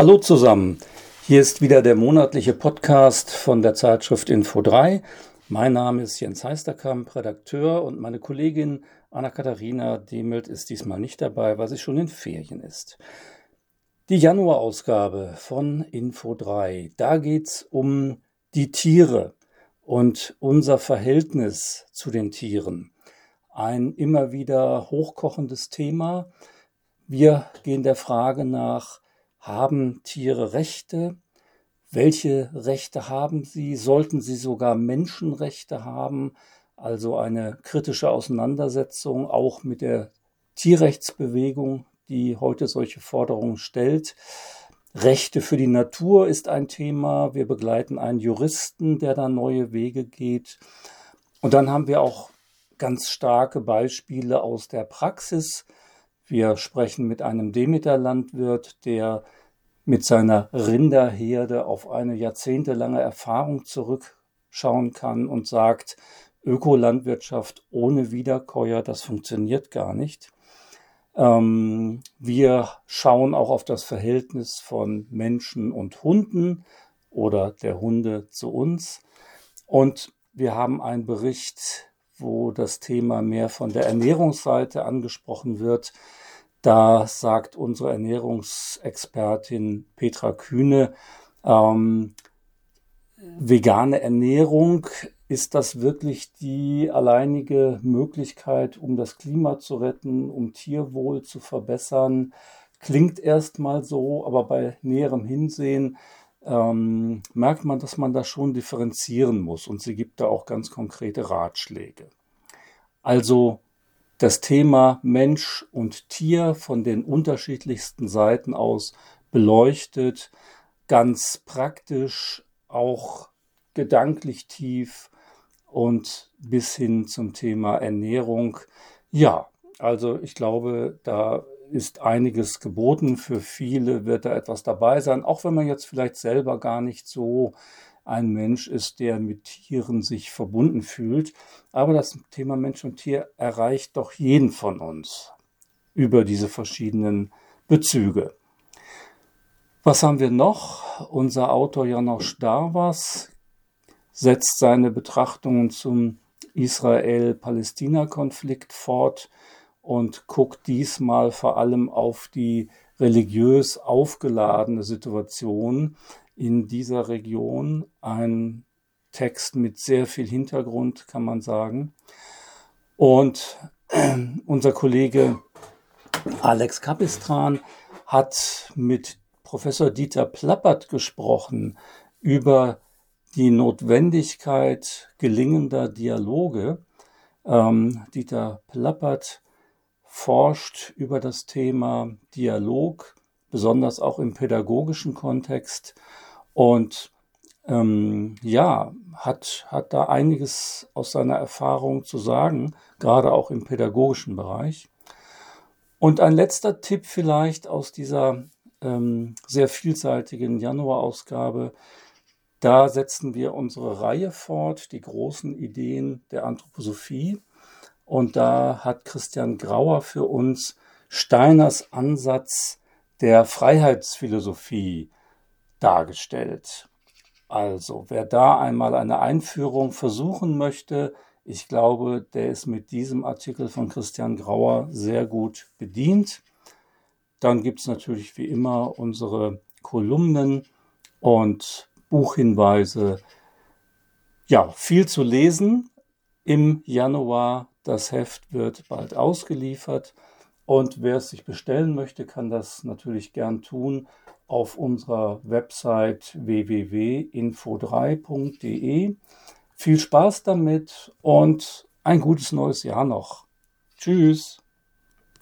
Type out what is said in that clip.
Hallo zusammen. Hier ist wieder der monatliche Podcast von der Zeitschrift Info 3. Mein Name ist Jens Heisterkamp, Redakteur und meine Kollegin Anna-Katharina Demelt ist diesmal nicht dabei, weil sie schon in Ferien ist. Die Januarausgabe von Info 3. Da geht's um die Tiere und unser Verhältnis zu den Tieren. Ein immer wieder hochkochendes Thema. Wir gehen der Frage nach, haben Tiere Rechte? Welche Rechte haben sie? Sollten sie sogar Menschenrechte haben? Also eine kritische Auseinandersetzung auch mit der Tierrechtsbewegung, die heute solche Forderungen stellt. Rechte für die Natur ist ein Thema. Wir begleiten einen Juristen, der da neue Wege geht. Und dann haben wir auch ganz starke Beispiele aus der Praxis. Wir sprechen mit einem Demeter-Landwirt, der mit seiner Rinderherde auf eine jahrzehntelange Erfahrung zurückschauen kann und sagt, Ökolandwirtschaft ohne Wiederkäuer, das funktioniert gar nicht. Ähm, wir schauen auch auf das Verhältnis von Menschen und Hunden oder der Hunde zu uns. Und wir haben einen Bericht, wo das Thema mehr von der Ernährungsseite angesprochen wird. Da sagt unsere Ernährungsexpertin Petra Kühne, ähm, vegane Ernährung, ist das wirklich die alleinige Möglichkeit, um das Klima zu retten, um Tierwohl zu verbessern? Klingt erstmal so, aber bei näherem Hinsehen ähm, merkt man, dass man da schon differenzieren muss und sie gibt da auch ganz konkrete Ratschläge. Also das Thema Mensch und Tier von den unterschiedlichsten Seiten aus beleuchtet, ganz praktisch, auch gedanklich tief und bis hin zum Thema Ernährung. Ja, also ich glaube, da ist einiges geboten. Für viele wird da etwas dabei sein, auch wenn man jetzt vielleicht selber gar nicht so ein Mensch ist, der mit Tieren sich verbunden fühlt. Aber das Thema Mensch und Tier erreicht doch jeden von uns über diese verschiedenen Bezüge. Was haben wir noch? Unser Autor Janosch Darvas setzt seine Betrachtungen zum Israel-Palästina-Konflikt fort und guckt diesmal vor allem auf die religiös aufgeladene Situation in dieser Region. Ein Text mit sehr viel Hintergrund, kann man sagen. Und unser Kollege Alex Kapistran hat mit Professor Dieter Plappert gesprochen über die Notwendigkeit gelingender Dialoge. Ähm, Dieter Plappert forscht über das Thema Dialog, besonders auch im pädagogischen Kontext und ähm, ja, hat, hat da einiges aus seiner Erfahrung zu sagen, gerade auch im pädagogischen Bereich. Und ein letzter Tipp vielleicht aus dieser ähm, sehr vielseitigen Januarausgabe. Da setzen wir unsere Reihe fort, die großen Ideen der Anthroposophie. Und da hat Christian Grauer für uns Steiners Ansatz der Freiheitsphilosophie dargestellt. Also, wer da einmal eine Einführung versuchen möchte, ich glaube, der ist mit diesem Artikel von Christian Grauer sehr gut bedient. Dann gibt es natürlich wie immer unsere Kolumnen und Buchhinweise. Ja, viel zu lesen im Januar. Das Heft wird bald ausgeliefert. Und wer es sich bestellen möchte, kann das natürlich gern tun auf unserer Website www.info3.de. Viel Spaß damit und ein gutes neues Jahr noch. Tschüss.